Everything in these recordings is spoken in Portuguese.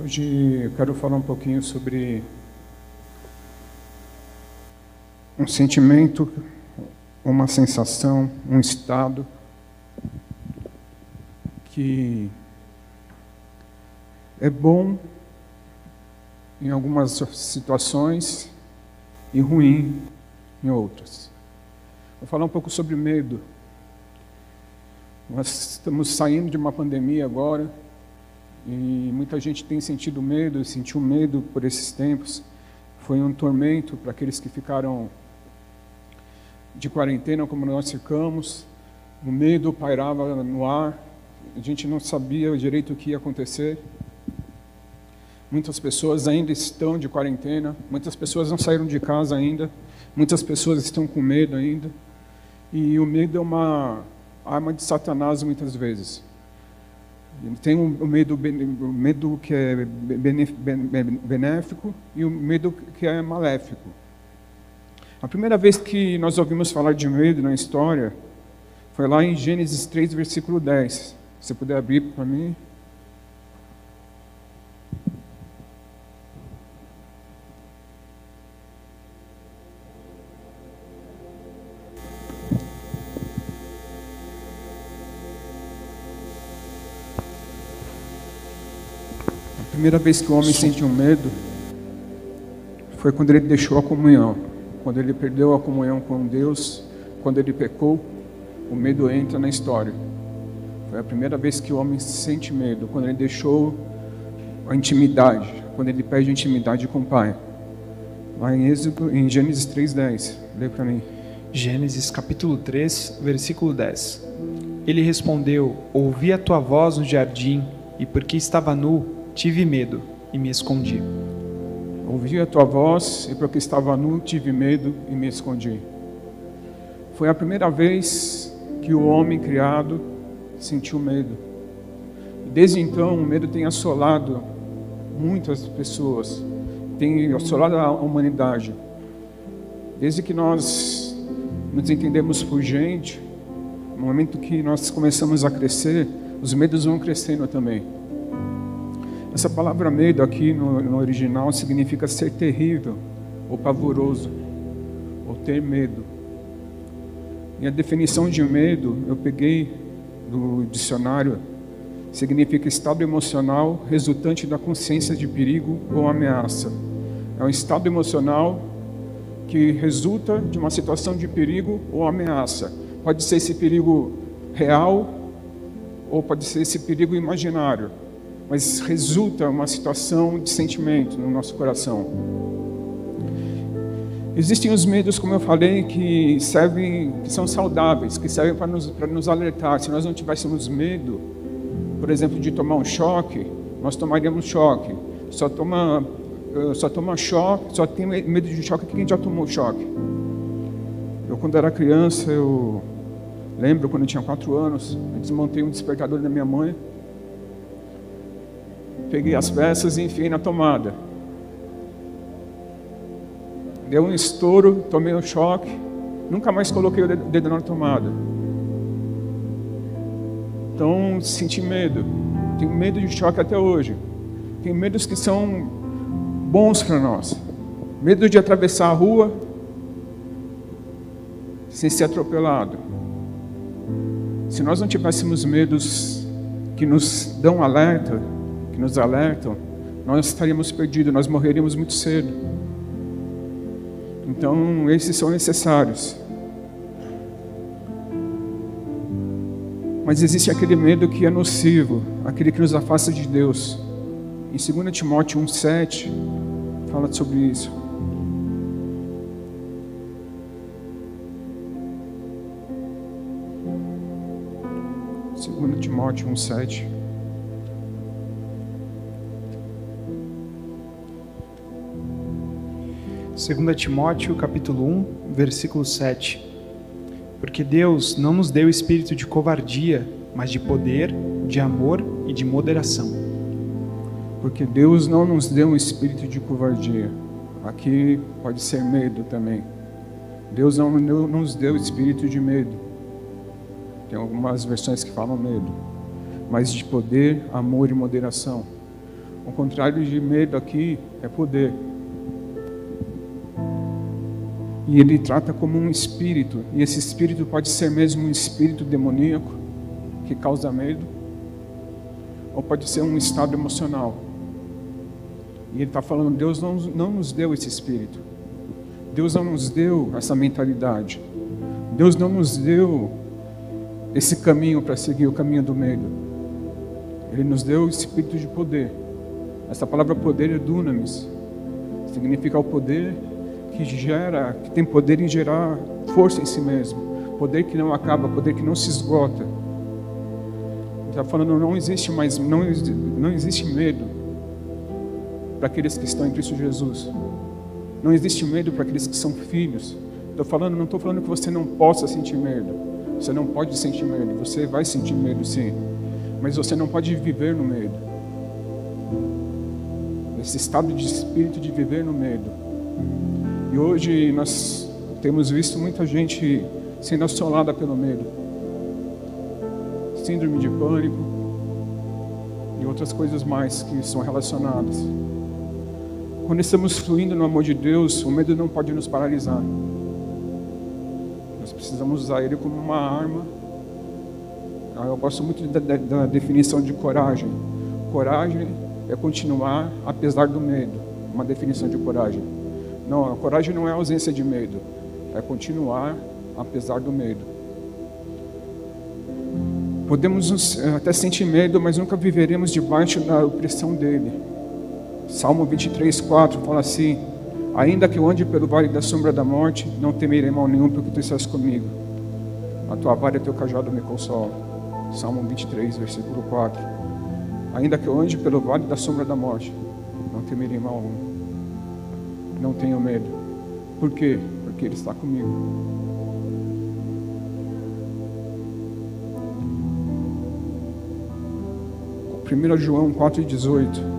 Hoje eu quero falar um pouquinho sobre um sentimento, uma sensação, um estado que é bom em algumas situações e ruim em outras. Vou falar um pouco sobre medo. Nós estamos saindo de uma pandemia agora e muita gente tem sentido medo, sentiu medo por esses tempos. Foi um tormento para aqueles que ficaram de quarentena, como nós ficamos. O medo pairava no ar, a gente não sabia direito o que ia acontecer. Muitas pessoas ainda estão de quarentena, muitas pessoas não saíram de casa ainda, muitas pessoas estão com medo ainda. E o medo é uma arma de Satanás muitas vezes. Tem o medo, o medo que é benéfico e o medo que é maléfico. A primeira vez que nós ouvimos falar de medo na história foi lá em Gênesis 3, versículo 10. Se puder abrir para mim. Primeira vez que o homem sentiu medo foi quando ele deixou a comunhão, quando ele perdeu a comunhão com Deus, quando ele pecou, o medo entra na história. Foi a primeira vez que o homem sente medo, quando ele deixou a intimidade, quando ele perde a intimidade com o Pai. Lá em, Êxodo, em Gênesis 3,10, lê para mim. Gênesis capítulo 3, versículo 10. Ele respondeu: Ouvi a tua voz no jardim, e porque estava nu, tive medo e me escondi. Ouvi a tua voz e porque estava nu, tive medo e me escondi. Foi a primeira vez que o homem criado sentiu medo. Desde então, o medo tem assolado muitas pessoas, tem assolado a humanidade. Desde que nós nos entendemos por gente, no momento que nós começamos a crescer, os medos vão crescendo também. Essa palavra medo aqui no, no original significa ser terrível ou pavoroso, ou ter medo. E a definição de medo eu peguei do dicionário, significa estado emocional resultante da consciência de perigo ou ameaça. É um estado emocional que resulta de uma situação de perigo ou ameaça. Pode ser esse perigo real ou pode ser esse perigo imaginário mas resulta uma situação de sentimento no nosso coração. Existem os medos, como eu falei, que servem, que são saudáveis, que servem para nos, para nos alertar. Se nós não tivéssemos medo, por exemplo, de tomar um choque, nós tomaríamos choque. Só toma, eh, só toma choque, só tem medo de choque quem já tomou choque. Eu, quando era criança, eu lembro quando eu tinha quatro anos, eu desmontei um despertador da minha mãe Peguei as peças e enfiei na tomada. Deu um estouro, tomei um choque, nunca mais coloquei o dedo na tomada. Então senti medo. Tenho medo de choque até hoje. Tenho medos que são bons para nós. Medo de atravessar a rua sem ser atropelado. Se nós não tivéssemos medos que nos dão alerta, que nos alertam, nós estaríamos perdidos, nós morreríamos muito cedo. Então, esses são necessários. Mas existe aquele medo que é nocivo, aquele que nos afasta de Deus. Em 2 Timóteo 1,7 fala sobre isso. Timóteo 1,7 2 Timóteo capítulo 1, versículo 7. Porque Deus não nos deu espírito de covardia, mas de poder, de amor e de moderação. Porque Deus não nos deu um espírito de covardia. Aqui pode ser medo também. Deus não, não nos deu espírito de medo. Tem algumas versões que falam medo. Mas de poder, amor e moderação. O contrário de medo aqui é poder. E ele trata como um espírito. E esse espírito pode ser mesmo um espírito demoníaco que causa medo, ou pode ser um estado emocional. E ele está falando: Deus não, não nos deu esse espírito. Deus não nos deu essa mentalidade. Deus não nos deu esse caminho para seguir o caminho do medo. Ele nos deu o espírito de poder. Essa palavra poder é dunamis. Significa o poder que gera, que tem poder em gerar força em si mesmo. Poder que não acaba, poder que não se esgota. Está falando, não existe mais, não, não existe medo para aqueles que estão em Cristo Jesus. Não existe medo para aqueles que são filhos. Estou falando, não estou falando que você não possa sentir medo. Você não pode sentir medo. Você vai sentir medo, sim. Mas você não pode viver no medo. Esse estado de espírito de viver no medo e hoje nós temos visto muita gente sendo assolada pelo medo. Síndrome de pânico e outras coisas mais que são relacionadas. Quando estamos fluindo no amor de Deus, o medo não pode nos paralisar. Nós precisamos usar ele como uma arma. Ah, eu gosto muito da, da, da definição de coragem. Coragem é continuar apesar do medo. Uma definição de coragem. Não, a coragem não é ausência de medo, é continuar apesar do medo. Podemos até sentir medo, mas nunca viveremos debaixo da opressão dele. Salmo 23, 4 fala assim: Ainda que eu ande pelo vale da sombra da morte, não temerei mal nenhum, porque tu estás comigo. A tua vara e teu cajado me consolam. Salmo 23, versículo 4. Ainda que eu ande pelo vale da sombra da morte, não temerei mal nenhum não tenho medo. Por quê? Porque Ele está comigo. Primeiro João 4,18.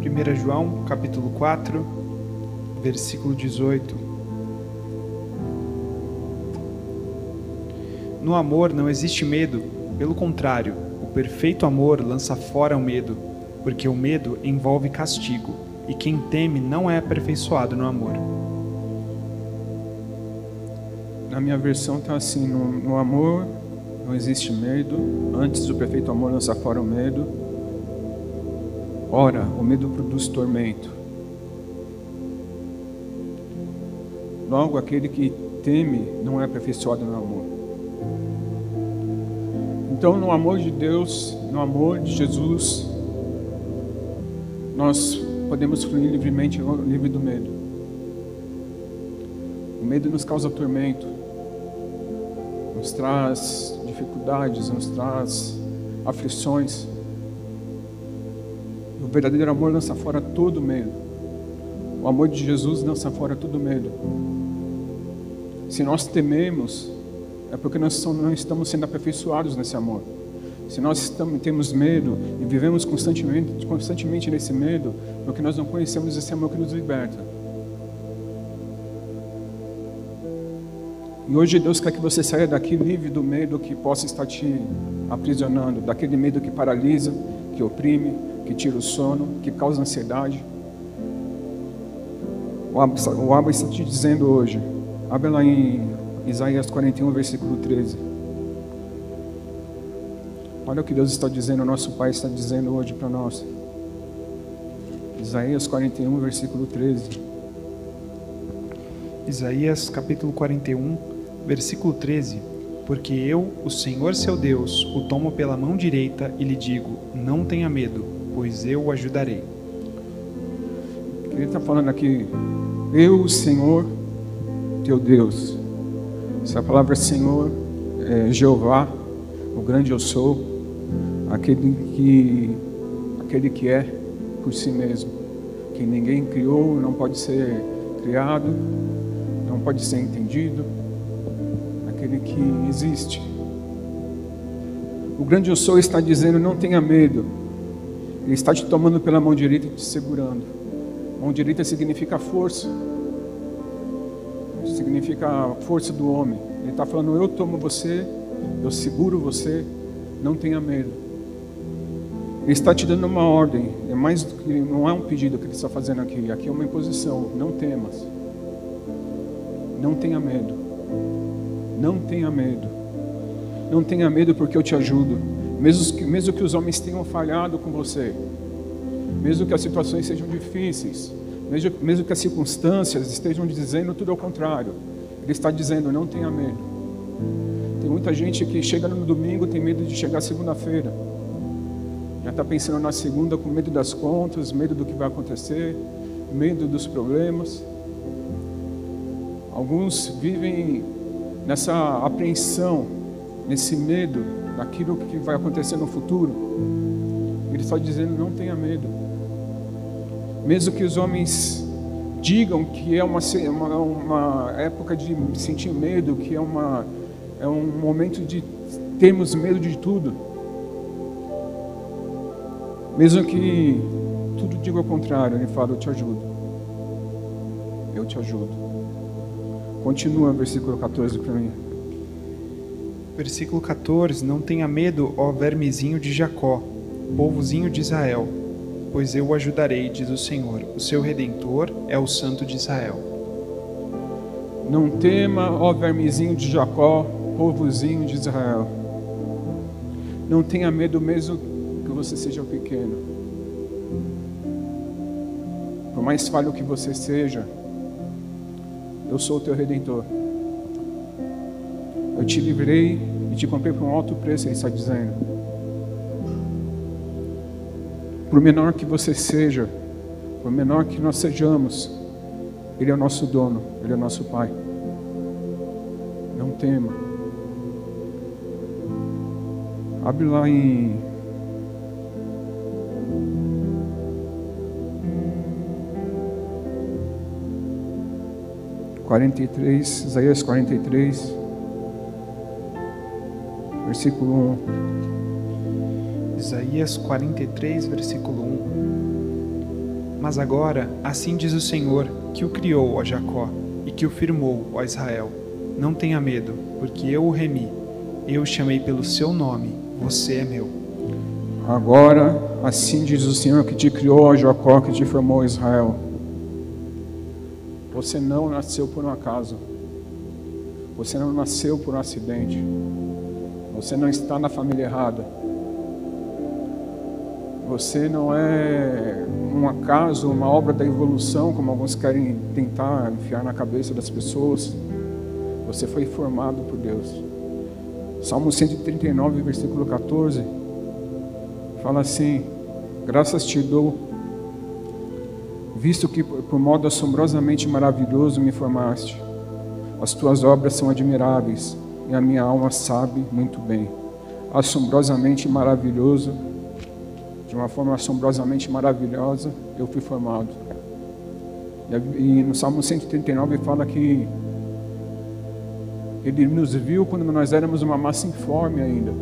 Primeira João, capítulo 4, versículo 18. No amor não existe medo, pelo contrário, o perfeito amor lança fora o medo, porque o medo envolve castigo, e quem teme não é aperfeiçoado no amor. Na minha versão está assim: no, no amor não existe medo, antes o perfeito amor lança fora o medo. Ora, o medo produz tormento. Logo, aquele que teme não é aperfeiçoado no amor. Então, no amor de Deus, no amor de Jesus, nós podemos fluir livremente, livre do medo. O medo nos causa tormento, nos traz dificuldades, nos traz aflições. O verdadeiro amor lança fora todo medo. O amor de Jesus lança fora todo medo. Se nós tememos, é porque nós não estamos sendo aperfeiçoados nesse amor. Se nós estamos, temos medo e vivemos constantemente, constantemente nesse medo, é porque nós não conhecemos esse amor que nos liberta. E hoje Deus quer que você saia daqui livre do medo que possa estar te aprisionando, daquele medo que paralisa, que oprime, que tira o sono, que causa ansiedade. O Abba está te dizendo hoje, abre lá em Isaías 41, versículo 13. Olha o que Deus está dizendo, o nosso Pai está dizendo hoje para nós. Isaías 41, versículo 13. Isaías capítulo 41, versículo 13. Porque eu, o Senhor seu Deus, o tomo pela mão direita e lhe digo: Não tenha medo, pois eu o ajudarei. Ele está falando aqui, eu, o Senhor, teu Deus, essa palavra Senhor é Jeová, o grande eu sou, aquele que, aquele que é por si mesmo, que ninguém criou, não pode ser criado, não pode ser entendido, aquele que existe. O grande eu sou está dizendo: não tenha medo. Ele está te tomando pela mão direita e te segurando. Mão direita significa força, significa a força do homem. Ele está falando: eu tomo você, eu seguro você, não tenha medo. Ele está te dando uma ordem, é mais não é um pedido que ele está fazendo aqui, aqui é uma imposição. Não temas, não tenha medo, não tenha medo, não tenha medo porque eu te ajudo. Mesmo que, mesmo que os homens tenham falhado com você, mesmo que as situações sejam difíceis, mesmo, mesmo que as circunstâncias estejam dizendo tudo ao contrário, Ele está dizendo: não tenha medo. Tem muita gente que chega no domingo tem medo de chegar segunda-feira, já está pensando na segunda com medo das contas, medo do que vai acontecer, medo dos problemas. Alguns vivem nessa apreensão, nesse medo daquilo que vai acontecer no futuro. Ele está dizendo: não tenha medo. Mesmo que os homens digam que é uma, uma, uma época de sentir medo, que é, uma, é um momento de termos medo de tudo. Mesmo que tudo diga o contrário, ele fala: Eu te ajudo. Eu te ajudo. Continua versículo 14 para mim. Versículo 14: Não tenha medo, ó vermezinho de Jacó, povozinho de Israel, pois eu o ajudarei, diz o Senhor. O seu redentor é o Santo de Israel. Não tema, ó vermezinho de Jacó, povozinho de Israel. Não tenha medo, mesmo que você seja pequeno. Por mais falho que você seja, eu sou o teu redentor. Eu te livrei e te comprei por um alto preço, ele está dizendo. Por menor que você seja, por menor que nós sejamos, Ele é o nosso dono, Ele é o nosso Pai. Não tema. Abre lá em. Quarenta e três, Isaías quarenta e três versículo 1. Isaías 43, versículo 1. Mas agora, assim diz o Senhor, que o criou, ó Jacó, e que o firmou, ó Israel: Não tenha medo, porque eu o remi, eu o chamei pelo seu nome, você é meu. Agora, assim diz o Senhor que te criou, ó Jacó, que te formou, Israel. Você não nasceu por um acaso. Você não nasceu por um acidente. Você não está na família errada. Você não é um acaso, uma obra da evolução, como alguns querem tentar enfiar na cabeça das pessoas. Você foi formado por Deus. Salmo 139, versículo 14, fala assim: Graças te dou, visto que por modo assombrosamente maravilhoso me formaste. As tuas obras são admiráveis e a minha alma sabe muito bem. Assombrosamente maravilhoso, de uma forma assombrosamente maravilhosa, eu fui formado. E no Salmo 139 fala que ele nos viu quando nós éramos uma massa informe ainda.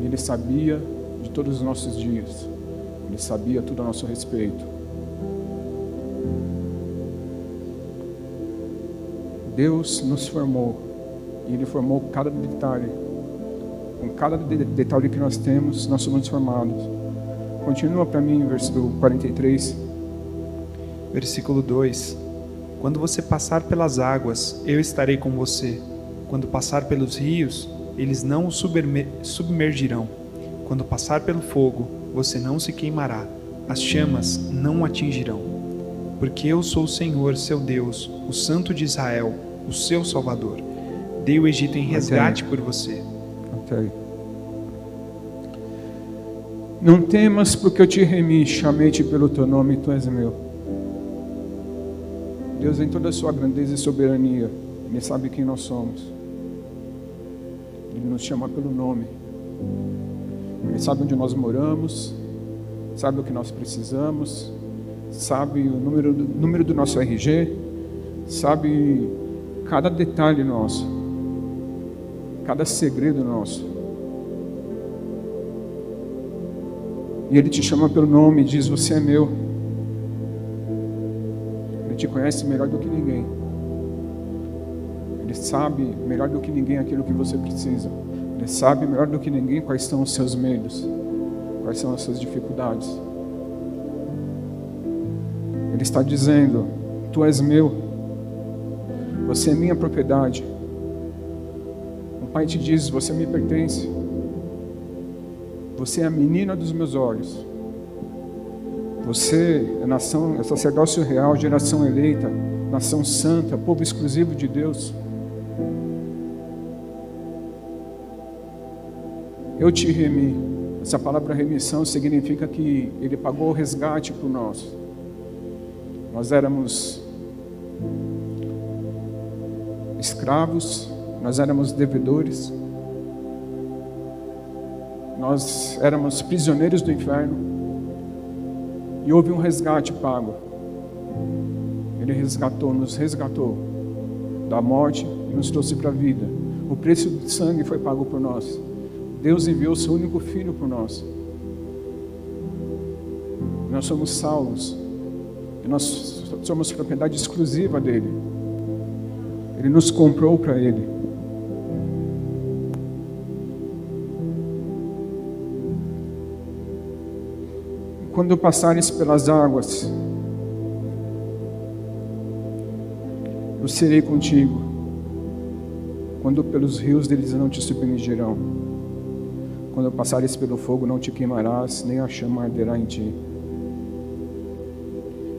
E ele sabia de todos os nossos dias. Ele sabia tudo a nosso respeito. Deus nos formou e Ele formou cada detalhe. Com cada detalhe que nós temos, nós somos formados. Continua para mim, versículo 43. Versículo 2: Quando você passar pelas águas, eu estarei com você. Quando passar pelos rios, eles não o submergirão. Quando passar pelo fogo, você não se queimará. As chamas não o atingirão. Porque eu sou o Senhor, seu Deus, o Santo de Israel, o seu Salvador Dei o Egito em resgate por você. Okay. Não temas, porque eu te remi, chamei-te pelo teu nome tu és meu. Deus, em toda a sua grandeza e soberania, Ele sabe quem nós somos. Ele nos chama pelo nome. Ele sabe onde nós moramos, sabe o que nós precisamos, sabe o número, número do nosso RG, sabe cada detalhe nosso. cada segredo nosso. E Ele te chama pelo nome e diz: Você é meu. Ele te conhece melhor do que ninguém. Ele sabe melhor do que ninguém aquilo que você precisa. Ele sabe melhor do que ninguém quais são os seus medos, quais são as suas dificuldades. Ele está dizendo: Tu és meu, você é minha propriedade. O Pai te diz: Você me pertence. Você é a menina dos meus olhos. Você é nação, é sacerdócio real, geração eleita, nação santa, povo exclusivo de Deus. Eu te remi. Essa palavra remissão significa que Ele pagou o resgate por nós. Nós éramos escravos, nós éramos devedores, nós éramos prisioneiros do inferno e houve um resgate pago. Ele resgatou, nos resgatou da morte e nos trouxe para a vida. O preço do sangue foi pago por nós. Deus enviou o seu único filho por nós. Nós somos salvos. E nós somos propriedade exclusiva dele. Ele nos comprou para ele. Quando passares pelas águas, eu serei contigo. Quando pelos rios deles não te submergirão. Quando passares pelo fogo, não te queimarás, nem a chama arderá em ti.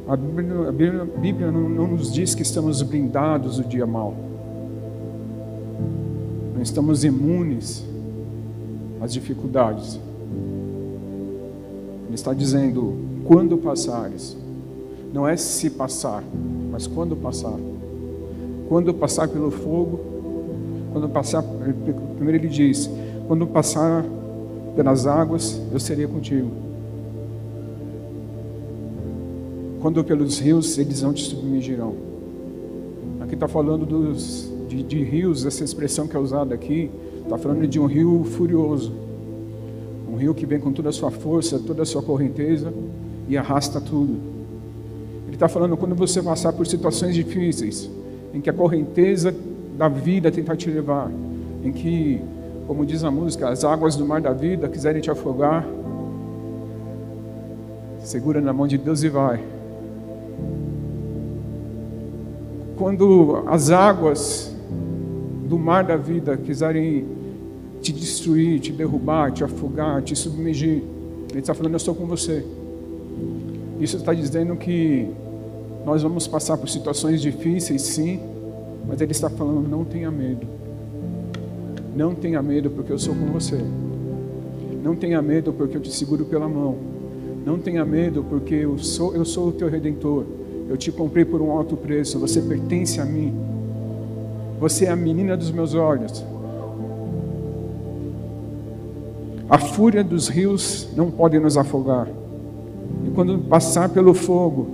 A Bíblia, a Bíblia, a Bíblia não, não, nos diz que estamos blindados do dia mal. Não estamos imunes às dificuldades. Ele está dizendo: quando passares, não é se passar, mas quando passar. Quando passar pelo fogo, quando passar, primeiro ele diz: quando passar pelas águas, eu serei contigo. Quando pelos rios, eles não te submergirão. Aqui está falando dos, de, de rios, essa expressão que é usada aqui, está falando de um rio furioso rio que vem com toda a sua força, toda a sua correnteza e arrasta tudo. Ele está falando quando você passar por situações difíceis, em que a correnteza da vida tentar te levar, em que, como diz a música, as águas do mar da vida quiserem te afogar, segura na mão de Deus e vai. Quando as águas do mar da vida quiserem te destruir, te derrubar, te afogar, te submergir. Ele está falando, eu estou com você. Isso está dizendo que nós vamos passar por situações difíceis, sim, mas ele está falando, não tenha medo. Não tenha medo, porque eu sou com você. Não tenha medo, porque eu te seguro pela mão. Não tenha medo, porque eu sou, eu sou o teu redentor. Eu te comprei por um alto preço. Você pertence a mim. Você é a menina dos meus olhos. A fúria dos rios não pode nos afogar. E quando passar pelo fogo,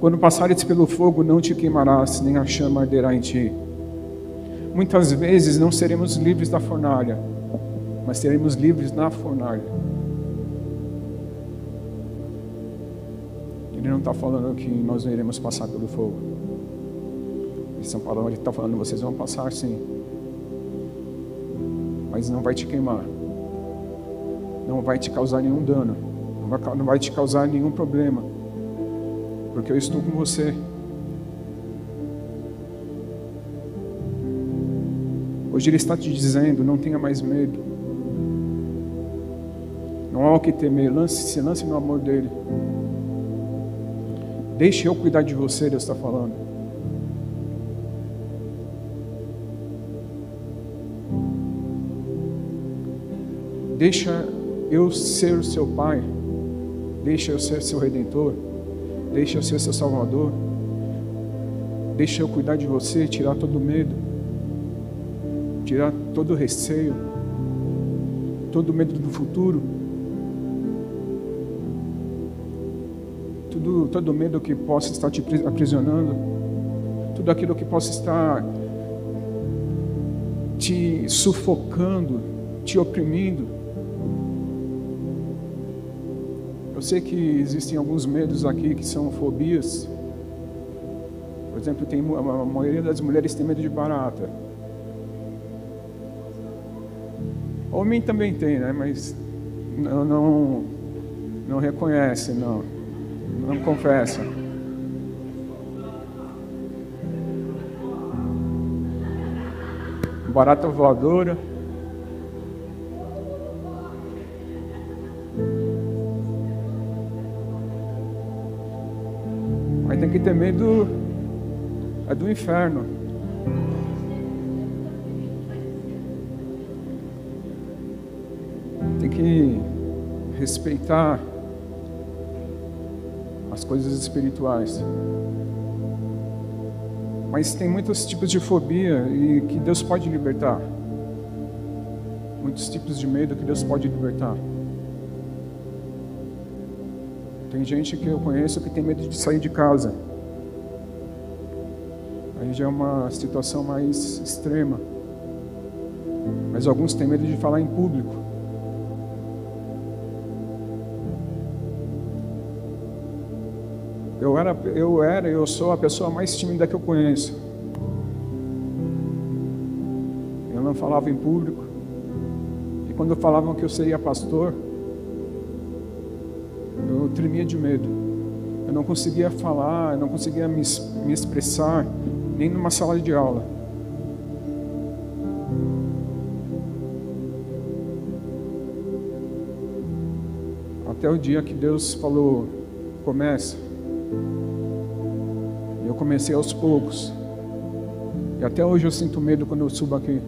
quando passares pelo fogo, não te queimarás, nem a chama arderá em ti. Muitas vezes não seremos livres da fornalha, mas seremos livres na fornalha. Ele não está falando que nós não iremos passar pelo fogo. São Paulo está falando, vocês vão passar sim mas não vai te queimar. Não vai te causar nenhum dano. Não vai, não vai te causar nenhum problema. Porque eu estou com você. Hoje Ele está te dizendo: não tenha mais medo. Não há o que temer. Lance, se lance no amor dEle. Deixe eu cuidar de você, Deus está falando. Deixa eu ser o seu Pai. Deixa eu ser seu Redentor. Deixa eu ser seu Salvador. Deixa eu cuidar de você, tirar todo o medo, tirar todo o receio, todo o medo do futuro, tudo, todo o medo que possa estar te aprisionando, tudo aquilo que possa estar te sufocando, te oprimindo. Eu sei que existem alguns medos aqui que são fobias. Por exemplo, tem, a maioria das mulheres tem medo de barata. Homem também tem, né? Mas não, não, não reconhece, não. Não confessa. Barata voadora. Mas tem que ter medo é do inferno. Tem que respeitar as coisas espirituais. Mas tem muitos tipos de fobia e que Deus pode libertar. Muitos tipos de medo que Deus pode libertar. Tem gente que eu conheço que tem medo de sair de casa. Aí já é uma situação mais extrema. Mas alguns têm medo de falar em público. Eu era, eu era, eu sou a pessoa mais tímida que eu conheço. Eu não falava em público. E quando falavam que eu seria pastor, tremia de medo. Eu não conseguia falar, eu não conseguia me, me expressar, nem numa sala de aula. Até o dia que Deus falou: começa. E eu comecei aos poucos. E até hoje eu sinto medo quando eu subo aqui.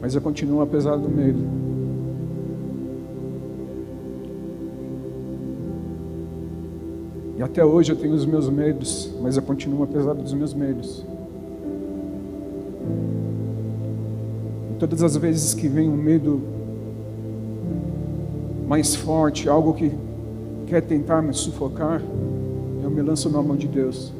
Mas eu continuo apesar do medo. E até hoje eu tenho os meus medos, mas eu continuo apesar dos meus medos. E todas as vezes que vem um medo mais forte, algo que quer tentar me sufocar, eu me lanço na mão de Deus.